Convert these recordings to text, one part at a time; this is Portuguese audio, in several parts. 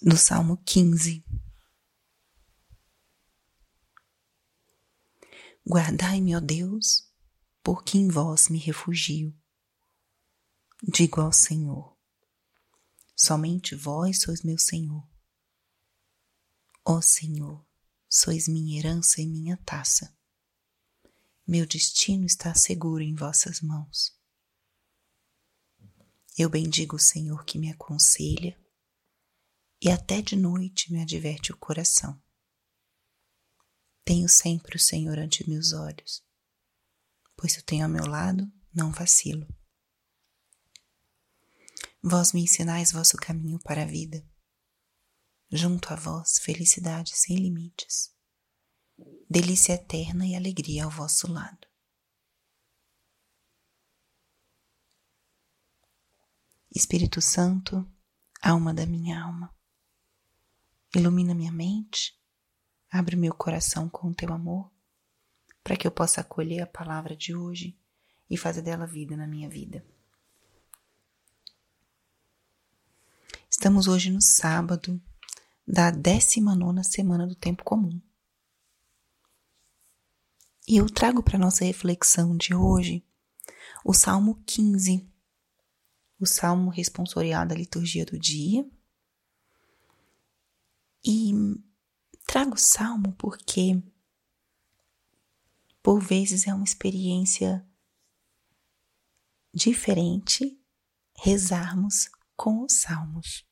do Salmo 15. Guardai-me, ó Deus, porque em vós me refugio. Digo ao Senhor: somente vós sois meu Senhor. Ó Senhor, sois minha herança e minha taça. Meu destino está seguro em vossas mãos. Eu bendigo o Senhor que me aconselha e até de noite me adverte o coração. Tenho sempre o Senhor ante meus olhos, pois eu tenho ao meu lado, não vacilo. Vós me ensinais vosso caminho para a vida. Junto a vós, felicidade sem limites, delícia eterna e alegria ao vosso lado. Espírito Santo, alma da minha alma, Ilumina minha mente, abre meu coração com teu amor, para que eu possa acolher a palavra de hoje e fazer dela vida na minha vida. Estamos hoje no sábado da 19 semana do tempo comum. E eu trago para nossa reflexão de hoje o Salmo 15, o salmo responsorial da liturgia do dia e trago o salmo porque, por vezes, é uma experiência diferente rezarmos com os salmos.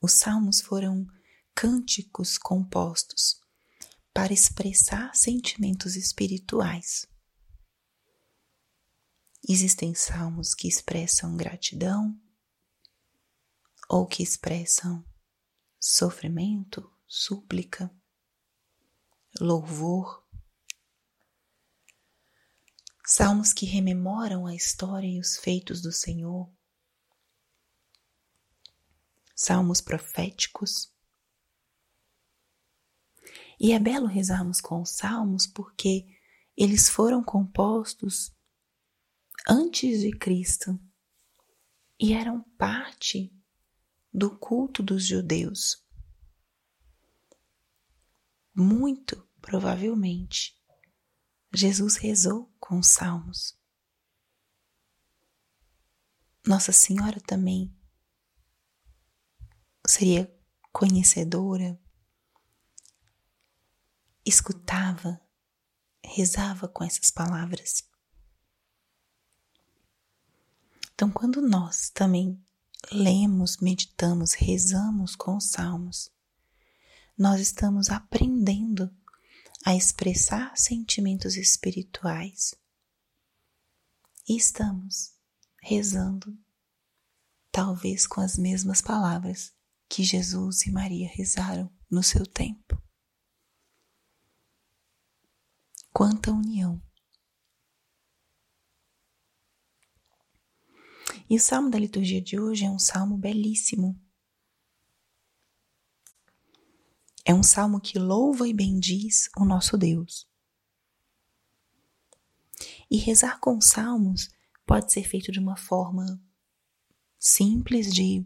Os salmos foram cânticos compostos para expressar sentimentos espirituais. Existem salmos que expressam gratidão, ou que expressam sofrimento, súplica, louvor. Salmos que rememoram a história e os feitos do Senhor. Salmos proféticos. E é belo rezarmos com os salmos porque eles foram compostos antes de Cristo e eram parte do culto dos judeus. Muito provavelmente, Jesus rezou com os salmos. Nossa Senhora também seria conhecedora, escutava, rezava com essas palavras. Então, quando nós também lemos, meditamos, rezamos com os salmos, nós estamos aprendendo a expressar sentimentos espirituais e estamos rezando, talvez com as mesmas palavras que Jesus e Maria rezaram no seu tempo. Quanta união! E o salmo da liturgia de hoje é um salmo belíssimo. É um salmo que louva e bendiz o nosso Deus. E rezar com salmos pode ser feito de uma forma simples de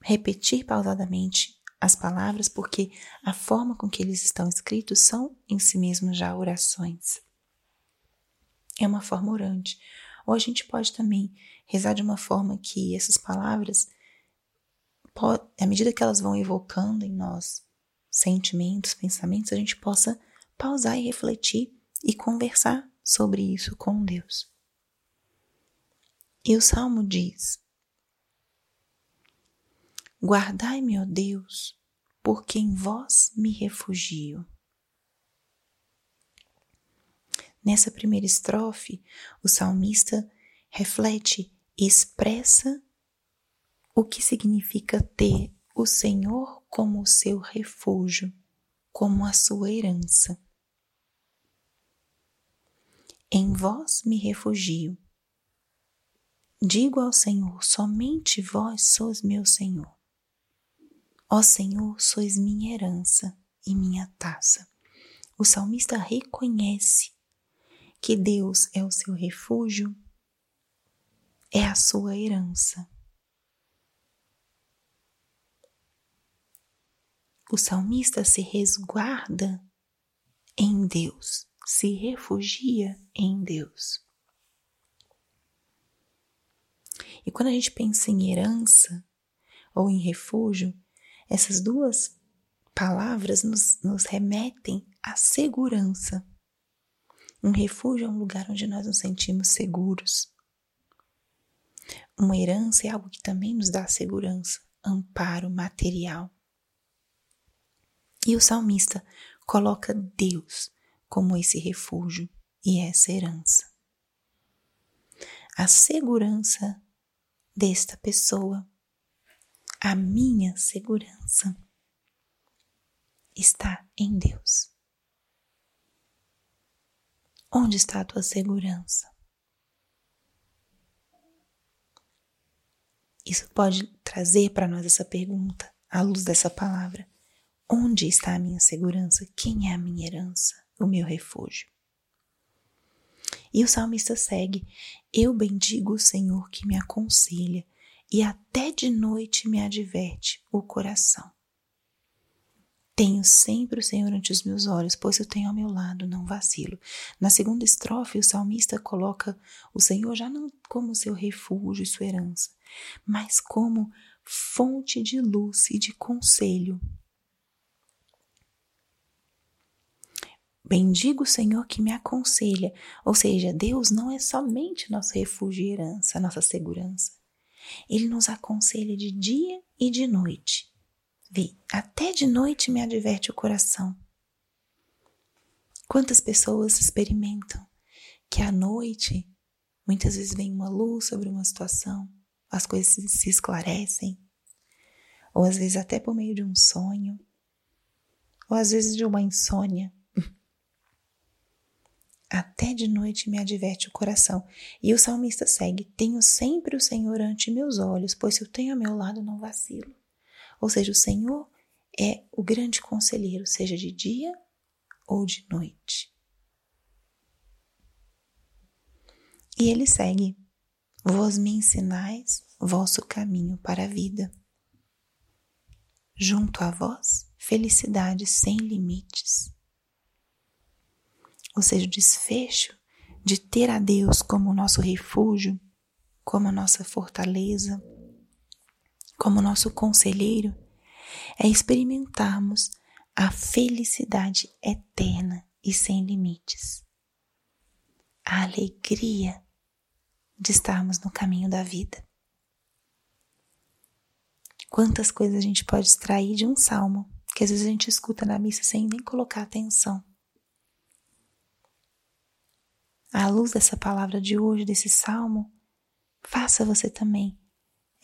repetir pausadamente as palavras, porque a forma com que eles estão escritos são em si mesmos já orações. É uma forma orante. Ou a gente pode também rezar de uma forma que essas palavras, à medida que elas vão evocando em nós sentimentos, pensamentos, a gente possa pausar e refletir e conversar sobre isso com Deus. E o salmo diz: Guardai-me, ó Deus, porque em vós me refugio. Nessa primeira estrofe, o salmista reflete expressa o que significa ter o Senhor como o seu refúgio, como a sua herança. Em vós me refugio. Digo ao Senhor: somente vós sois meu Senhor. Ó Senhor, sois minha herança e minha taça. O salmista reconhece que Deus é o seu refúgio, é a sua herança. O salmista se resguarda em Deus, se refugia em Deus. E quando a gente pensa em herança ou em refúgio, essas duas palavras nos, nos remetem à segurança. Um refúgio é um lugar onde nós nos sentimos seguros. Uma herança é algo que também nos dá segurança, amparo material. E o salmista coloca Deus como esse refúgio e essa herança. A segurança desta pessoa, a minha segurança, está em Deus. Onde está a tua segurança? Isso pode trazer para nós essa pergunta, à luz dessa palavra. Onde está a minha segurança? Quem é a minha herança? O meu refúgio? E o salmista segue: Eu bendigo o Senhor que me aconselha e até de noite me adverte o coração. Tenho sempre o Senhor ante os meus olhos, pois eu tenho ao meu lado, não vacilo. Na segunda estrofe, o salmista coloca o Senhor já não como seu refúgio e sua herança, mas como fonte de luz e de conselho Bendigo o Senhor que me aconselha. Ou seja, Deus não é somente nosso refúgio e herança, nossa segurança. Ele nos aconselha de dia e de noite. Vê, até de noite me adverte o coração. Quantas pessoas experimentam que à noite muitas vezes vem uma luz sobre uma situação, as coisas se esclarecem, ou às vezes até por meio de um sonho, ou às vezes de uma insônia até de noite me adverte o coração. E o salmista segue: Tenho sempre o Senhor ante meus olhos, pois se o tenho a meu lado, não vacilo. Ou seja, o Senhor é o grande conselheiro, seja de dia ou de noite. E ele segue: Vós me ensinais vosso caminho para a vida. Junto a vós, felicidade sem limites ou seja, o desfecho de ter a Deus como nosso refúgio, como a nossa fortaleza, como nosso conselheiro, é experimentarmos a felicidade eterna e sem limites. A alegria de estarmos no caminho da vida. Quantas coisas a gente pode extrair de um salmo que às vezes a gente escuta na missa sem nem colocar atenção à luz dessa palavra de hoje, desse salmo, faça você também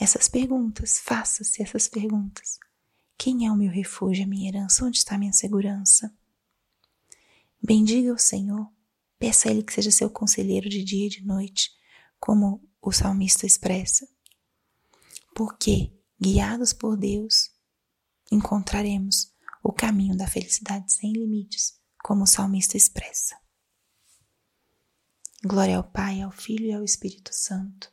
essas perguntas, faça-se essas perguntas. Quem é o meu refúgio, a minha herança? Onde está a minha segurança? Bendiga o Senhor, peça a Ele que seja seu conselheiro de dia e de noite, como o salmista expressa. Porque, guiados por Deus, encontraremos o caminho da felicidade sem limites, como o salmista expressa. Glória ao Pai, ao Filho e ao Espírito Santo,